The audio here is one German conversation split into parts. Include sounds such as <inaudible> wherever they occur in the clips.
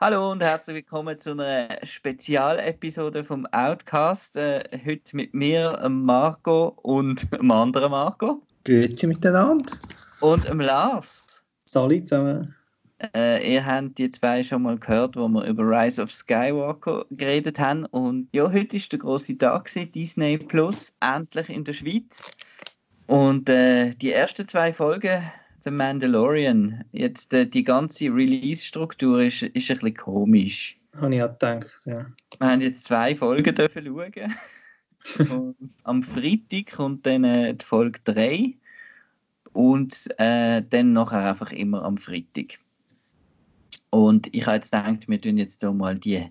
Hallo und herzlich willkommen zu einer Spezialepisode vom Outcast. Äh, heute mit mir, Marco und <laughs> dem anderen Marco. Grüezi miteinander. Und dem Lars. Salut zusammen. Äh, ihr habt die zwei schon mal gehört, wo wir über Rise of Skywalker geredet haben. Und ja, heute ist der große Tag gewesen, Disney Plus, endlich in der Schweiz. Und äh, die ersten zwei Folgen, The Mandalorian, jetzt äh, die ganze Release-Struktur ist, ist ein bisschen komisch. Habe ich auch gedacht, ja. Wir haben jetzt zwei Folgen dürfen schauen. <laughs> am Freitag kommt dann äh, die Folge 3 und äh, dann nachher einfach immer am Freitag. Und ich habe jetzt gedacht, wir tun jetzt hier mal die,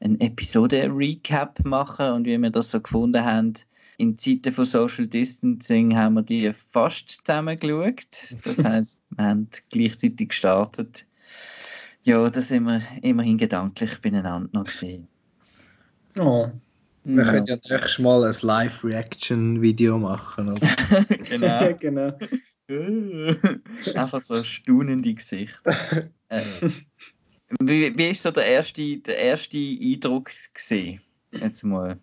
eine Episode-Recap machen und wie wir das so gefunden haben. In Zeiten von Social Distancing haben wir die fast zusammen geschaut. Das <laughs> heisst, wir haben gleichzeitig gestartet. Ja, da sind wir immerhin gedanklich beieinander noch gesehen. Oh. Wir ja. können ja nächstes Mal ein Live-Reaction-Video machen. Oder? <laughs> genau. genau. <laughs> Einfach so staunende Gesichter. Äh, wie, wie ist so der erste, der erste Eindruck gesehen? Jetzt mal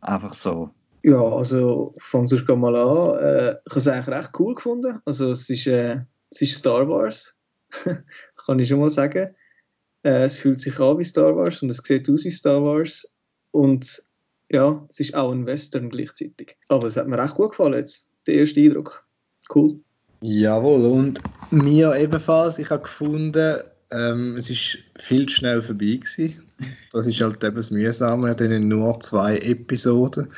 einfach so. Ja, also fang sonst mal an. Äh, ich habe es eigentlich recht cool gefunden. Also es ist, äh, es ist Star Wars, <laughs> kann ich schon mal sagen. Äh, es fühlt sich an wie Star Wars und es sieht aus wie Star Wars. Und ja, es ist auch ein Western gleichzeitig. Aber es hat mir recht gut gefallen jetzt, der erste Eindruck. Cool. Jawohl, und mir ebenfalls. Ich habe gefunden, ähm, es ist viel zu schnell vorbei gewesen. Das ist halt eben das Mühsame, denn nur zwei Episoden.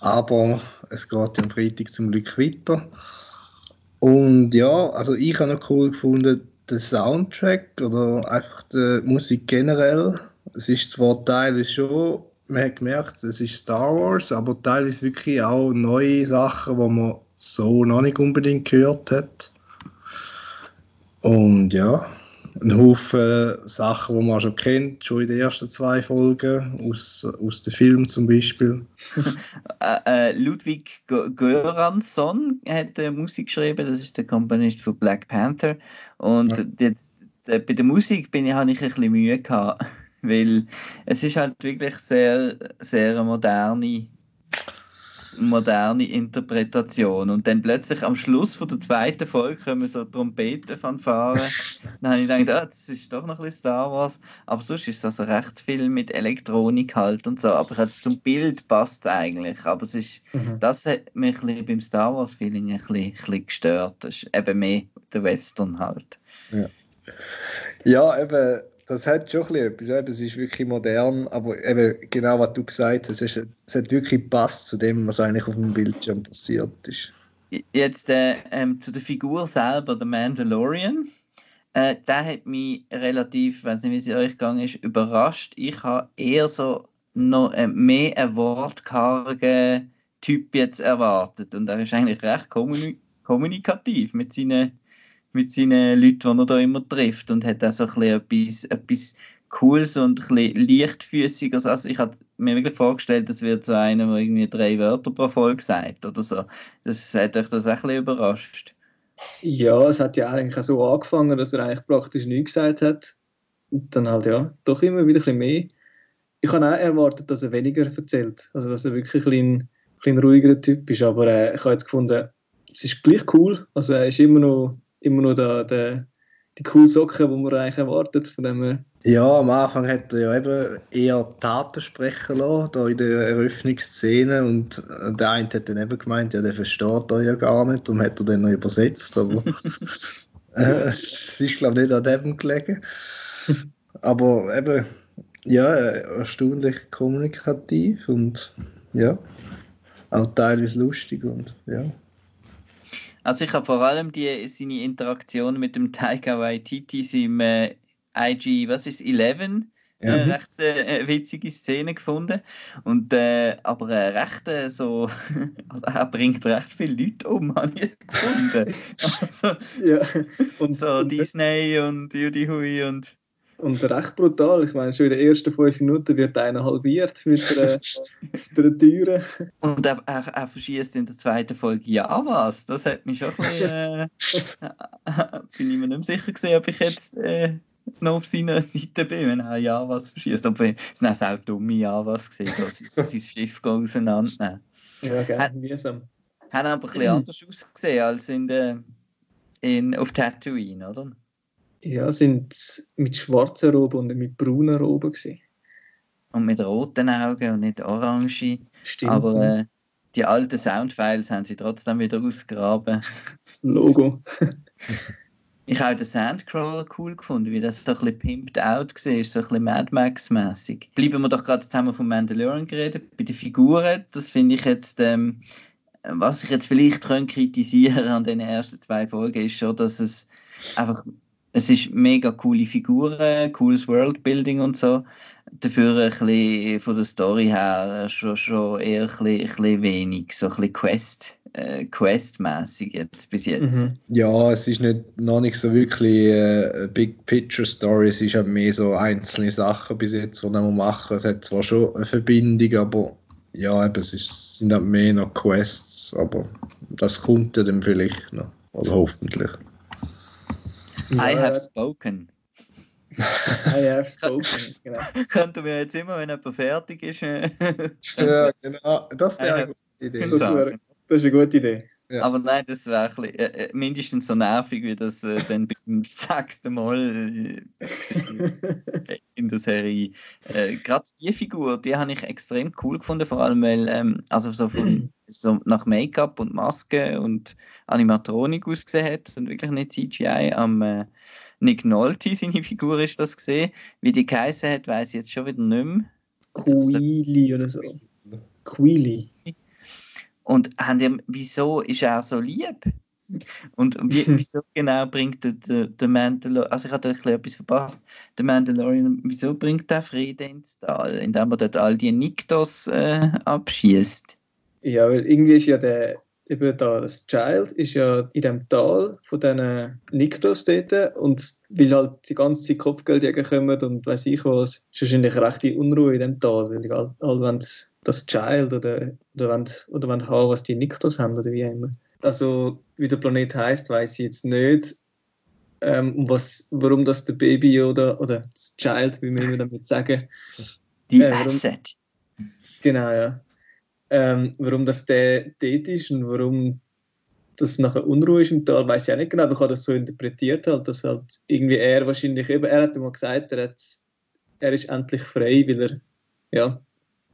Aber es geht am Freitag zum Glück weiter. Und ja, also ich habe noch cool gefunden, den Soundtrack oder einfach die Musik generell. Es ist zwar teilweise schon, man hat gemerkt, es ist Star Wars, aber teilweise wirklich auch neue Sachen, die man so noch nicht unbedingt gehört hat. Und ja, ein Haufen Sachen, die man schon kennt, schon in den ersten zwei Folgen, aus, aus dem Film zum Beispiel. <laughs> Äh, äh, Ludwig Göransson hat äh, Musik geschrieben, das ist der Komponist von Black Panther. Und ja. die, die, bei der Musik bin ich, habe ich ein bisschen Mühe gehabt, <laughs> weil es ist halt wirklich sehr, sehr moderne moderne Interpretation. Und dann plötzlich am Schluss von der zweiten Folge kommen so Trompeten fanfaren. dann habe ich gedacht, ah, das ist doch noch ein bisschen Star Wars. Aber sonst ist es also recht viel mit Elektronik halt und so. Aber jetzt zum Bild passt es eigentlich. Aber es ist, mhm. das hat mich ein beim Star Wars-Feeling ein bisschen, ein bisschen gestört. Das ist eben mehr der Western halt. Ja, ja eben das hat schon etwas. Es ist wirklich modern, aber eben genau was du gesagt hast, es, es hat wirklich gepasst zu dem, was eigentlich auf dem Bildschirm passiert ist. Jetzt äh, ähm, zu der Figur selber, der Mandalorian. Äh, der hat mich relativ, weiß nicht, wie es euch gegangen ist, überrascht. Ich habe eher so noch äh, mehr einen wortkargen Typ jetzt erwartet. Und er ist eigentlich recht kommunikativ mit seinen mit seinen Leuten, die er da immer trifft und hat auch so ein etwas, etwas Cooles und ein bisschen leichtfüßiges. Also ich habe mir wirklich vorgestellt, das wird so einer, der irgendwie drei Wörter pro Folge sagt oder so. Das hat euch das auch ein bisschen überrascht. Ja, es hat ja eigentlich so angefangen, dass er eigentlich praktisch nichts gesagt hat. Und dann halt ja, doch immer wieder ein bisschen mehr. Ich habe auch erwartet, dass er weniger erzählt. Also dass er wirklich ein bisschen, ein bisschen ruhigerer Typ ist. Aber äh, ich habe jetzt gefunden, es ist gleich cool. Also er ist immer noch immer noch da, der, die coolen Socken, die man eigentlich erwartet. Von dem ja, am Anfang hat er ja eben eher Taten sprechen lassen, da in der Eröffnungsszene. Und der eine hat dann eben gemeint, ja, der versteht euch ja gar nicht, darum hat er dann noch übersetzt. Aber <laughs> <laughs> äh, es ist, glaube ich, nicht an dem gelegen. Aber eben, ja, erstaunlich kommunikativ und ja, auch teilweise lustig und ja. Also ich habe vor allem die, seine Interaktion mit dem Taika Waititi im äh, IG, was ist 11? Äh, ja. Äh, recht äh, witzige Szene gefunden. Und, äh, aber äh, recht äh, so, <laughs> also er bringt recht viele Leute um, <laughs> habe ich gefunden. Also, ja. Und so Disney und Judy Hui und und recht brutal. Ich meine, schon in den ersten fünf Minuten wird einer halbiert mit der, der Türe. Und er, er, er verschießt in der zweiten Folge ja was. Das hat mich schon ein bisschen, äh, <laughs> bin ich mir nicht mehr sicher gesehen, ob ich jetzt äh, noch auf seiner Seite bin, wenn er Javas verschießt. Aber es sind auch dumme Javas gesehen, dass sein <laughs> Schiff auseinandernehmen. Ja, gerne, mühsam. Haben aber ein bisschen <clears throat> anders ausgesehen als in der, in, auf Tatooine, oder? Ja, sind mit schwarzen Roben und mit braunen Roben gewesen. Und mit roten Augen und nicht orange. Stimmt. Aber äh, die alten Soundfiles haben sie trotzdem wieder ausgegraben. <laughs> Logo. <laughs> Ich habe den Sandcrawler cool gefunden, wie das so ein bisschen pimped out war, so ein bisschen Mad Max-mäßig. Bleiben wir doch gerade zusammen von Mandalorian geredet. Bei den Figuren, das finde ich jetzt, ähm, was ich jetzt vielleicht kritisieren an den ersten zwei Folgen, ist schon, dass es einfach, es ist mega coole Figuren, cooles Worldbuilding und so. Dafür ein bisschen von der Story her schon, schon eher ein bisschen, ein bisschen wenig, so ein bisschen Quest äh, Quest-mäßig jetzt bis jetzt. Mhm. Ja, es ist nicht, noch nicht so wirklich äh, Big Picture Story, es ist halt mehr so einzelne Sachen bis jetzt, die man machen. Es hat zwar schon eine Verbindung, aber ja, eben, es ist, sind halt mehr noch Quests, aber das kommt ja dann vielleicht noch, oder hoffentlich. I have spoken. <laughs> I have spoken, genau. Könnten wir jetzt immer, wenn jemand fertig ist. Äh, ja, genau, das wäre eine gute Idee. Das ist eine gute Idee. Ja. Aber nein, das wäre äh, äh, mindestens so nervig, wie das äh, dann beim <laughs> sechsten Mal <laughs> äh, in der Serie. Äh, Gerade die Figur, die habe ich extrem cool gefunden, vor allem weil, ähm, also so, von, <clears throat> so nach Make-up und Maske und Animatronik ausgesehen hat und wirklich nicht CGI. Am äh, Nick Nolte, seine <laughs> Figur, ist das gesehen. Wie die geheißen hat, weiß ich jetzt schon wieder nicht mehr. Queely oder so. Queely. Und haben die, wieso ist er so lieb? Und wie, <laughs> wieso genau bringt der, der, der Mandalorian, also ich hatte etwas verpasst, der Mandalorian, wieso bringt der Frieden ins Tal, indem er dort all die Niktos äh, abschießt? Ja, weil irgendwie ist ja der, eben da, das Child ist ja in dem Tal von diesen Niktos dort und weil halt die ganze Zeit Kopfgeldjäger kommen und weiß ich was, ist wahrscheinlich rechte Unruhe in dem Tal, weil die alle, alle das Child oder, oder, wollen, oder wollen haben, was die Niktos haben oder wie immer. Also, wie der Planet heißt, weiß ich jetzt nicht. Ähm, was, warum das der Baby oder, oder das Child, wie wir immer damit sagen. Die äh, warum, Asset. Genau, ja. Ähm, warum das der dort ist und warum das nachher Unruhe ist im Tal, weiß ich auch nicht genau, aber ich habe das so interpretiert, halt, dass halt irgendwie er wahrscheinlich eben, er hat mal gesagt, er, hat, er ist endlich frei, weil er ja,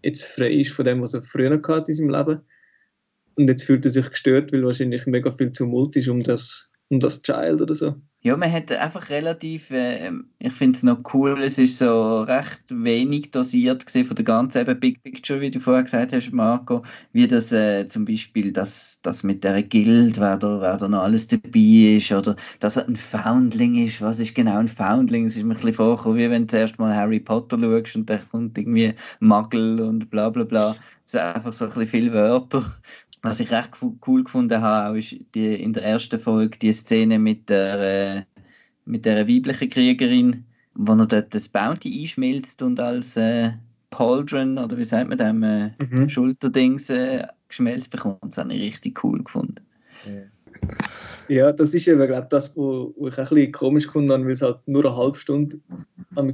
jetzt frei ist von dem, was er früher hatte in seinem Leben. Und jetzt fühlt er sich gestört, weil wahrscheinlich mega viel Tumult ist um das, um das Child oder so. Ja, man hat einfach relativ, äh, ich finde es noch cool, es ist so recht wenig dosiert gesehen von der ganzen eben Big Picture, wie du vorher gesagt hast, Marco, wie das äh, zum Beispiel das, das mit der Guild, wer da, wer da noch alles dabei ist, oder dass er ein Foundling ist, was ist genau ein Foundling, es ist mir ein bisschen vorgekommen, wie wenn du zuerst mal Harry Potter schaust und da kommt irgendwie Muggel und bla bla bla, es sind einfach so ein bisschen viele Wörter was ich recht cool gefunden habe, ist die, in der ersten Folge die Szene mit der, äh, mit der weiblichen Kriegerin, wo er dort das Bounty einschmilzt und als äh, Pauldron oder wie sagt man dem, äh, mhm. Schulterdings äh, geschmelzt bekommt. Das habe ich richtig cool gefunden. Ja, das ist eben glaub, das, wo, wo ich ein bisschen komisch gefunden habe, weil es halt nur eine halbe Stunde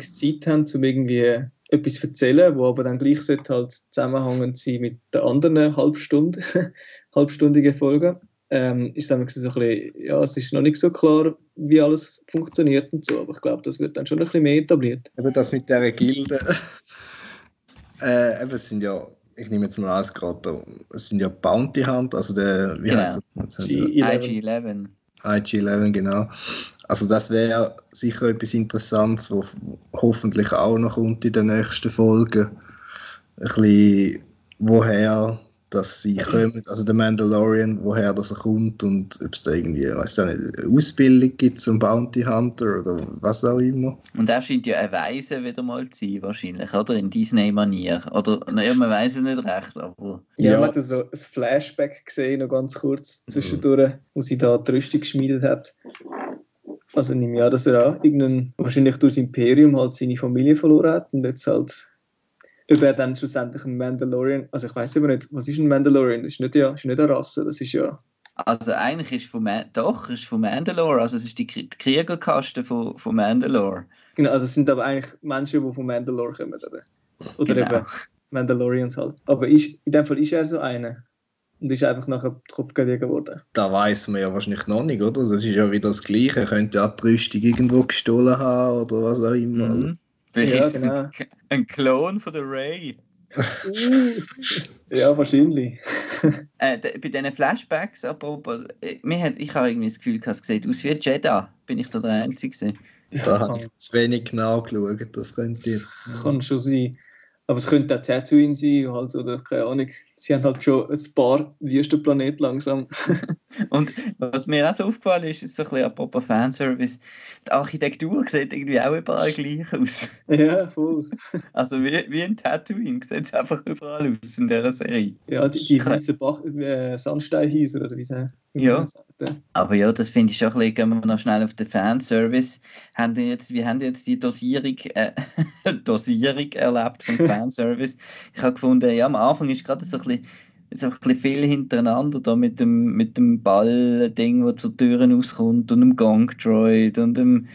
Zeit haben, um irgendwie etwas erzählen, wo aber dann gleich sollte halt zusammenhängend sein mit der anderen halbstunde, <laughs> halbstündigen Folge. Ähm, ist dann so ein bisschen, ja, es ist noch nicht so klar, wie alles funktioniert und so, aber ich glaube, das wird dann schon ein bisschen mehr etabliert. Eben das mit der Gilde, <laughs> äh, eben, es sind ja, ich nehme jetzt mal alles gerade, es sind ja Bounty Hunt, also der, wie heißt das? IG-11. IG-11, genau. Also das wäre sicher etwas Interessantes, was hoffentlich auch noch kommt in den nächsten Folgen. Ein bisschen, woher dass sie kommen, also der Mandalorian, woher das er kommt und ob es da irgendwie, weiß ich nicht, eine Ausbildung gibt zum Bounty Hunter oder was auch immer. Und er scheint ja ein Weise wieder mal zu sein, wahrscheinlich, oder? In Disney-Manier. Oder, naja, man weiß es nicht recht, aber... Ja, ja. man hat so ein Flashback gesehen, noch ganz kurz zwischendurch, mhm. wo sie da die Rüstung geschmiedet hat. Also nehme ich an, dass er auch irgendein, wahrscheinlich durch das Imperium halt seine Familie verloren hat und jetzt halt ob er dann schlussendlich ein Mandalorian, also ich weiß aber nicht, was ist ein Mandalorian? Das ist nicht, ja, ist nicht eine Rasse, das ist ja Also eigentlich ist von Ma doch, ist von Mandalore, also es ist die, die Kriegerkaste von, von Mandalore. Genau, also es sind aber eigentlich Menschen, die von Mandalore kommen, oder? Oder Genau. eben Mandalorians halt. Aber ist, in dem Fall ist er so einer. Und ist einfach nachher Kopf gelegen worden. Da weiß man ja wahrscheinlich noch nicht, oder? Das ist ja wieder das Gleiche. Er könnte ja die Rüstung irgendwo gestohlen haben oder was auch immer. Also, Mhm. Vielleicht Ja, genau. ein, Klon von der Ray. <laughs> ja, wahrscheinlich. <laughs> Äh, de- bei diesen Flashbacks, apropos, äh, mir hat, ich habe irgendwie das Gefühl, gehabt, es sieht aus wie Jedi. Bin ich da der Einzige? gewesen? da habe ich zu wenig nachgeschaut. Das könnte jetzt. Kann schon sein. Aber es könnte auch Tatooine sein, halt, oder keine Ahnung. Sie haben halt schon ein paar Wüstenplanet langsam. <laughs> Und was mir auch so aufgefallen ist, ist so ein bisschen apropos Fanservice, die Architektur sieht irgendwie auch überall gleich aus. <laughs> ja, voll. <laughs> Also wie, wie ein Tatooine sieht es einfach überall aus in dieser Serie. Ja, die, die weißen äh, Sandsteinhäuser, oder wie sie Ja. Aber ja, das finde ich schon ein bisschen, gehen wir noch schnell auf den Fanservice. Haben jetzt, wie haben jetzt die Dosierung, äh, Dosierung erlebt vom Fanservice? Ich habe gefunden, ja, am Anfang ist gerade so ein bisschen, so ein bisschen viel hintereinander da mit dem, mit dem Ball-Ding, das zur Türen rauskommt und dem Gong-Droid und dem,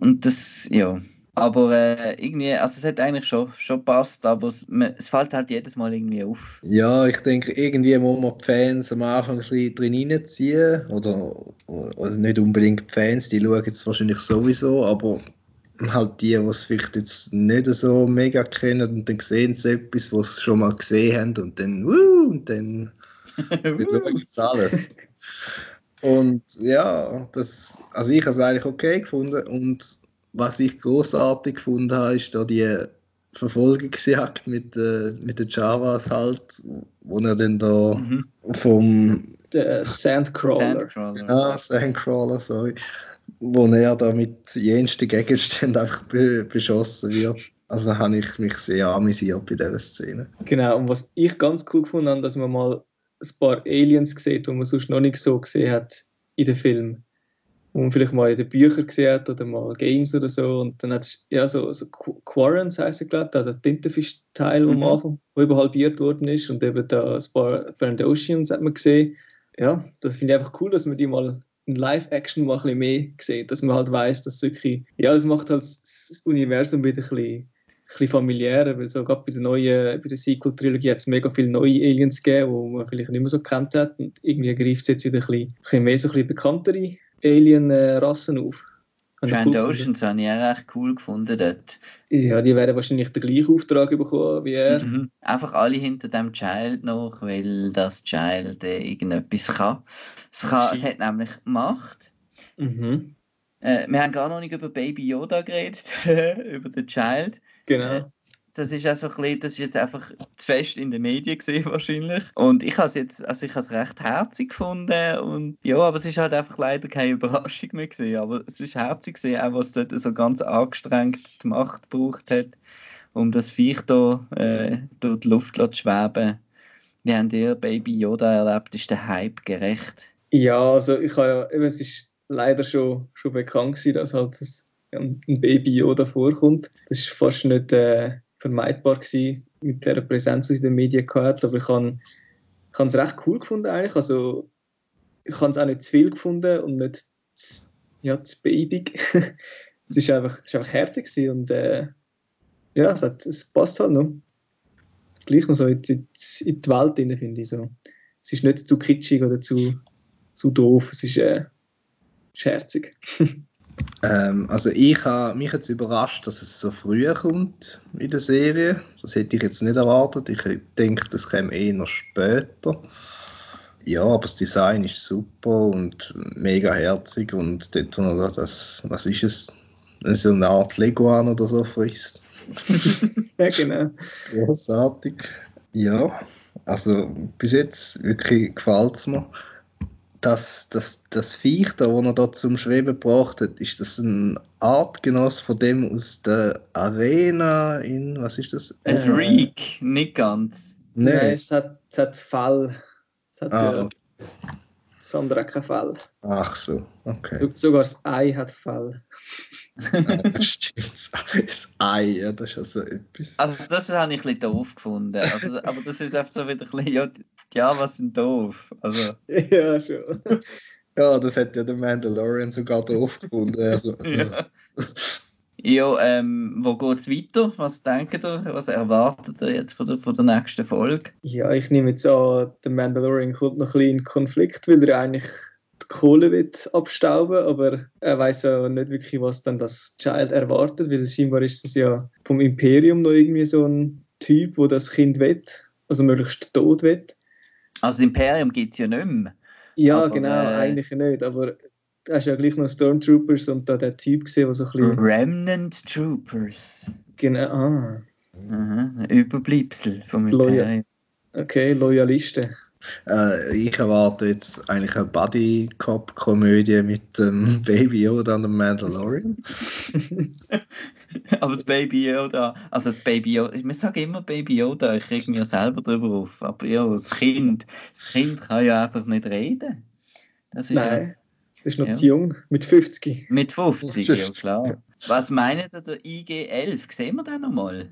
und das, ja. Aber äh, irgendwie, also es hat eigentlich schon, schon passt, aber es, man, es fällt halt jedes Mal irgendwie auf. Ja, ich denke, irgendwie muss man die Fans am Anfang ein bisschen drin reinziehen. Oder, oder nicht unbedingt die Fans, die schauen es wahrscheinlich sowieso, aber halt die, die es vielleicht jetzt nicht so mega kennen und dann sehen sie etwas, was sie schon mal gesehen haben und dann, wuh, und dann <laughs> schauen sie alles. Und ja, das, also ich habe es eigentlich okay gefunden und was ich großartig gefunden habe, ist da die Verfolgungsjagd mit, äh, mit den Javas halt, wo er dann da Mhm. vom Der Sandcrawler. Sandcrawler. ah, Sandcrawler, sorry, wo er da mit jensten Gegenständen einfach be beschossen wird. Also habe ich mich sehr amüsiert bei dieser Szene. Genau, und was ich ganz cool gefunden habe, dass man mal ein paar Aliens sieht, die man sonst noch nicht so gesehen hat in den Filmen. Wo man vielleicht mal in den Büchern gesehen hat oder mal Games oder so. Und dann hat es ja so, so Qu- Quarrens heisst er, glaube ich, also Tintenfisch-Teil, wo Mhm. am Anfang wo eben halbiert worden ist. Und eben da ein paar Oceans hat man gesehen. Ja, das finde ich einfach cool, dass man die mal in Live-Action mal ein mehr sieht, dass man halt weiß, dass wirklich, ja, das macht halt das Universum wieder ein bisschen ein bisschen familiärer, weil so gerade bei der neuen, bei der Sequel-Trilogie hat es mega viele neue Aliens gegeben, die man vielleicht nicht mehr so kennt hat und irgendwie greift es jetzt wieder ein bisschen, ein bisschen mehr so ein bisschen bekanntere Alien-Rassen auf. Ich cool. Oceans habe ich auch recht cool gefunden dort. Ja, die werden wahrscheinlich den gleichen Auftrag bekommen wie er. Mhm. Einfach alle hinter dem Child noch, weil das Child äh, irgendetwas kann. Es, kann, es hat nämlich Macht. Mhm. Äh, wir haben gar noch nicht über Baby Yoda geredet, <laughs> über den Child. Genau. Das ist auch ein das ist jetzt einfach zu fest in den Medien gesehen wahrscheinlich. Und ich habe es jetzt, also ich habe es recht herzig gefunden und ja, aber es ist halt einfach leider keine Überraschung mehr gesehen. Aber es ist herzig gesehen, auch was dort so ganz angestrengt die Macht gebraucht hat, um das Viech da äh, durch die Luft zu schweben. Wie habt ihr Baby Yoda erlebt? Ist der Hype gerecht? Ja, also ich habe ja, es ist leider schon, schon bekannt gewesen, dass halt das, ein Baby Yoda vorkommt. Das ist fast nicht äh, vermeidbar gewesen mit der Präsenz, die es in den Medien gehabt. Aber ich habe ich es recht cool gefunden eigentlich. Also ich habe es auch nicht zu viel gefunden und nicht zu, ja, zu babig. <laughs> es ist einfach, es ist einfach herzig gewesen und äh, ja, es, hat, es passt halt noch. Gleich noch so in, die- in die Welt rein, finde ich so. Es ist nicht zu kitschig oder zu, zu doof, es ist äh, scherzig. <laughs> Ähm, also ich habe mich jetzt überrascht, dass es so früh kommt in der Serie. Das hätte ich jetzt nicht erwartet. Ich denke, das käme eher noch später. Ja, aber das Design ist super und mega herzig und dort, wo er das, was ist es, so eine Art Leguan oder so frisst. <laughs> ja, genau. Großartig. Ja, also bis jetzt wirklich gefällt es mir. Das, das, das Viech, da, das er da zum Schweben gebracht hat, ist das ein Artgenoss von dem aus der Arena in, was ist das? Ein Äh. Reek, nicht ganz. Nein, Nein. es hat, es hat Fell. Es hat Ah, ja, okay. das andere hat kein Fell. Ach so, okay. Sogar das Ei hat Fell. Ah, <laughs> Stimmt. Das Ei, ja, das ist also etwas. Also das habe ich ein bisschen doof gefunden. Also, aber das ist einfach so wieder ein bisschen, ja, die Javas sind doof. Also, <laughs> Ja, schon. Ja, das hat ja der Mandalorian sogar doof gefunden. Also, <laughs> Ja. ja, ähm, wo geht es weiter? Was denkt ihr? Was erwartet ihr jetzt von der, von der nächsten Folge? Ja, ich nehme jetzt an, der Mandalorian kommt noch ein bisschen in Konflikt, weil er eigentlich die Kohle will abstauben, aber er weiß ja nicht wirklich, was dann das Child erwartet, weil scheinbar ist das ja vom Imperium noch irgendwie so ein Typ, wo das Kind will, also möglichst tot will. Also, das Imperium gibt es ja nicht mehr. Ja, Aber, genau, äh, eigentlich nicht, aber da hast ja gleich noch Stormtroopers und da der Typ gesehen, der so ein bisschen... Remnant Troopers. Genau, ah, Aha, ein Überbleibsel vom Loyal. Imperium. okay, Loyalisten. äh, ich erwarte jetzt eigentlich eine Buddy-Cop-Komödie mit dem <laughs> Baby Yoda und dem Mandalorian. <laughs> <laughs> Aber das Baby Yoda, also das Baby Yoda, ich sage immer Baby Yoda, ich reg mir selber drüber auf. Aber ja, das Kind, das Kind kann ja einfach nicht reden. Das ist ja Nein, das ist noch Ja. zu jung, mit 50. mit 50, ja 50. klar. Was meint ihr, der IG-11? Sehen wir den nochmal?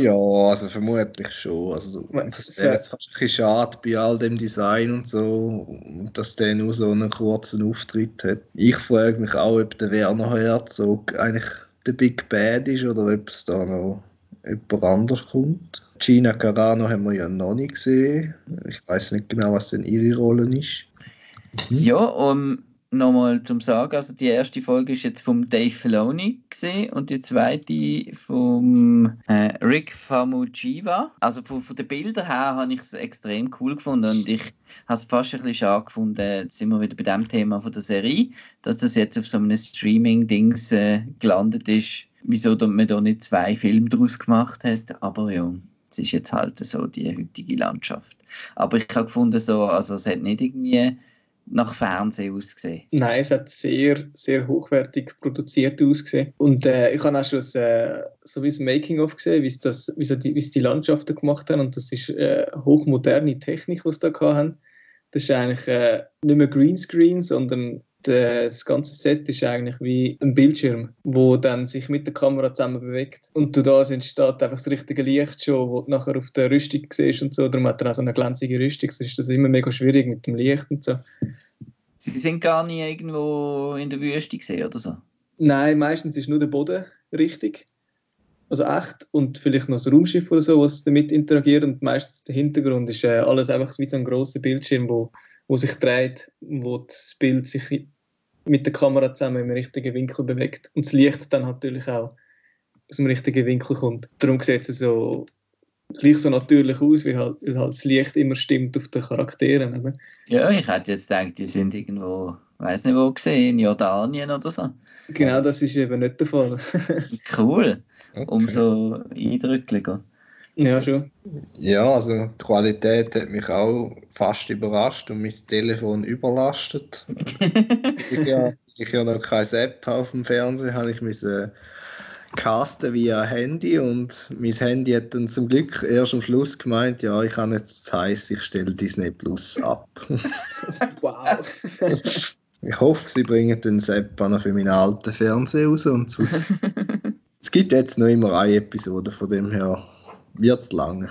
Ja, also vermutlich schon. Also, das wäre wär- jetzt fast ein bisschen schade bei all dem Design und so, dass der nur so einen kurzen Auftritt hat. Ich frage mich auch, ob der Werner Herzog eigentlich der Big Bad ist oder ob es da noch jemand anders kommt. Gina Carano haben wir ja noch nicht gesehen. Ich weiß nicht genau, was denn ihre Rolle ist. Ja, um nochmal zum Sagen, also die erste Folge ist jetzt vom Dave Filoni gesehen und die zweite vom äh, Rick Famujiva. Also von, von den Bildern her habe ich es extrem cool gefunden und ich habe es fast ein bisschen schade gefunden, jetzt sind wir wieder bei dem Thema von der Serie, dass das jetzt auf so einem Streaming-Dings äh, gelandet ist, wieso man da nicht zwei Filme daraus gemacht hat, aber ja, es ist jetzt halt so die heutige Landschaft. Aber ich habe gefunden, so, also es hat nicht irgendwie nach Fernsehen ausgesehen. Nein, es hat sehr, sehr hochwertig produziert ausgesehen. Und äh, ich habe auch schon das, äh, so wie das Making-of gesehen, wie das, wie, sie die, die Landschaften gemacht haben. Und das ist äh, hochmoderne Technik, die sie da haben. Das ist eigentlich äh, nicht mehr Greenscreen, sondern der, das ganze Set ist eigentlich wie ein Bildschirm, wo dann sich mit der Kamera zusammen bewegt. Und durch das entsteht einfach das richtige Licht schon, wo du nachher auf der Rüstung siehst und so. Darum hat er auch so eine glänzige Rüstung. Sonst ist das immer mega schwierig mit dem Licht und so. Sie sind gar nie irgendwo in der Wüste gesehen oder so. Nein, meistens ist nur der Boden richtig. Also echt. Und vielleicht noch das Raumschiff oder so, was damit interagiert. Und meistens der Hintergrund ist äh, alles einfach wie so ein grosser Bildschirm, wo, wo sich dreht, wo das Bild sich mit der Kamera zusammen im richtigen Winkel bewegt. Und das Licht dann natürlich auch aus dem richtigen Winkel kommt. Darum sieht es so gleich so natürlich aus, wie halt, weil halt das Licht immer stimmt auf den Charakteren. Oder? Ja, ich hätte jetzt gedacht, die sind irgendwo, weiß nicht wo gesehen, in Jordanien oder so. Genau, das ist eben nicht der Fall. <laughs> Cool, Okay. umso eindrücklicher. Ja, schon. Ja, also die Qualität hat mich auch fast überrascht und mein Telefon überlastet. <laughs> ich, ja, ich ja noch kein App auf dem Fernseher, habe ich müssen casten via Handy und mein Handy hat dann zum Glück erst am Schluss gemeint, ja, ich habe jetzt heiß, ich stelle Disney Plus ab. <laughs> Wow. <laughs> ich hoffe, sie bringen den App auch noch für meinen alten Fernseher raus und sonst... es gibt jetzt noch immer eine Episode, von dem her wird es lang.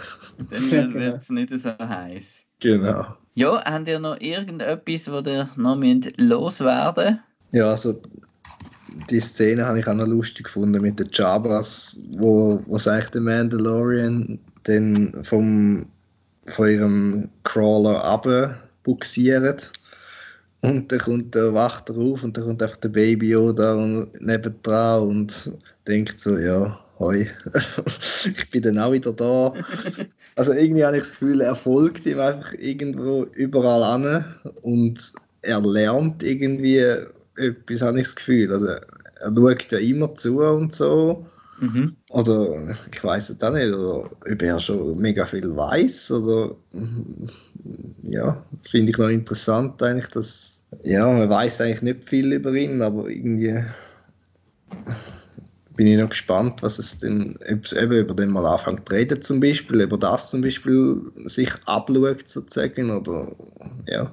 Dann Ja, <laughs> wird es nicht so heiß. Genau. Ja, habt ihr noch irgendetwas, wo ihr noch müsst loswerden Ja, also die Szene habe ich auch noch lustig gefunden mit den Jabras, wo, wo sagt der Mandalorian dann vom, von ihrem Crawler abbuxiert und dann kommt der Wachter auf und dann kommt einfach der Baby Yoda und nebendran und denkt so, ja, hoi, <laughs> ich bin dann auch wieder da. <laughs> Also irgendwie habe ich das Gefühl, er folgt ihm einfach irgendwo überall an und er lernt irgendwie etwas, habe ich das Gefühl. Also er schaut ja immer zu und so. Mhm. Oder ich weiß es auch nicht, oder ob er schon mega viel weiß. Oder ja, das finde ich noch interessant eigentlich, dass ja, man weiß eigentlich nicht viel über ihn, aber irgendwie bin ich noch gespannt, was es denn, ob es eben über den mal anfängt zu reden zum Beispiel, über das zum Beispiel sich abschaut sozusagen, oder ja.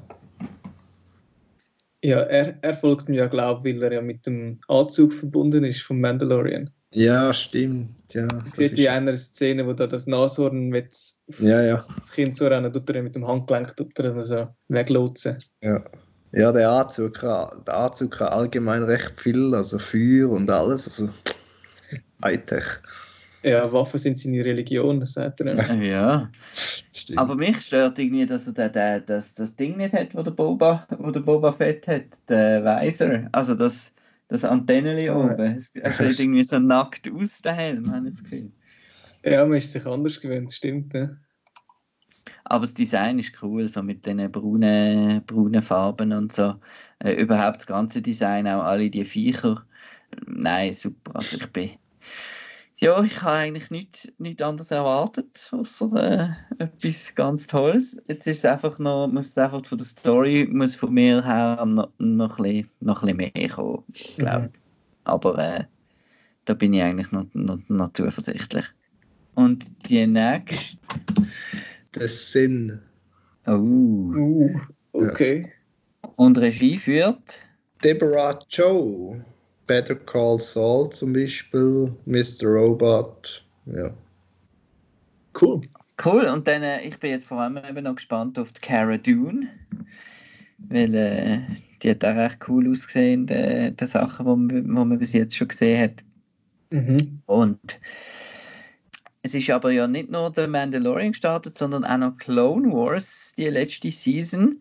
Ja, er, er folgt mir ja, glaube ich, weil er ja mit dem Anzug verbunden ist vom Mandalorian. Ja, stimmt. Ja, Man sieht in einer Szene, wo da das Nashorn mit ja, ja, das Kind so rennen, tut er mit dem Handgelenk tut er dann so weglotsen. ja. Ja, der Anzug, kann- der Anzug kann allgemein recht viel, also Feuer und alles, also Hightech. Ja, Waffen sind seine Religion, das sagt er. dann. <laughs> Ja. Stimmt. Aber mich stört irgendwie, dass er den, den, das, das Ding nicht hat, wo der Boba, wo der Boba Fett hat, der Weiser. Also das, das Antenneli Ja. oben. Es er sieht irgendwie so nackt aus, der Helm, habe ich das Gefühl. Ja, man ist sich anders gewöhnt, stimmt. Ja. Aber das Design ist cool, so mit den braunen, braunen Farben und so. Äh, überhaupt das ganze Design, auch alle die Viecher. Nein, super. Also ich bin. Ja, ich habe eigentlich nichts nicht anderes erwartet, außer äh, etwas ganz Tolles. Jetzt ist es einfach noch, muss es einfach von der Story, muss von mir her noch, noch, ein, bisschen, noch ein bisschen mehr kommen, glaube ich. Aber äh, da bin ich eigentlich noch, noch, noch zuversichtlich. Und die nächste. Der Sinn. Oh. Uh, okay. Und Regie führt. Deborah Joe. Better Call Saul zum Beispiel. Mr. Robot. Ja. Cool. Cool. Und dann, äh, ich bin jetzt vor allem eben noch gespannt auf die Cara Dune. Weil äh, die hat auch recht cool ausgesehen, die, die Sachen, die man, wo man bis jetzt schon gesehen hat. Mhm. Und es ist aber ja nicht nur The Mandalorian gestartet, sondern auch noch Clone Wars, die letzte Season.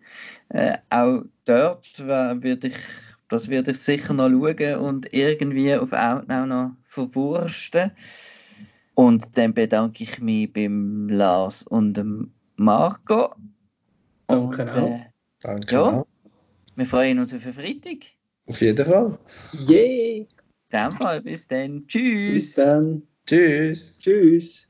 Äh, auch dort werde ich, das werde ich sicher noch schauen und irgendwie auf Out auch noch verwursten. Und dann bedanke ich mich beim Lars und dem Marco. Danke und, auch. äh, Danke. Ja. auch. wir freuen uns auf den Freitag. Auf jeden Fall. Yay! In dem Fall, bis dann. Bis Tschüss. dann. Tschüss. Tschüss.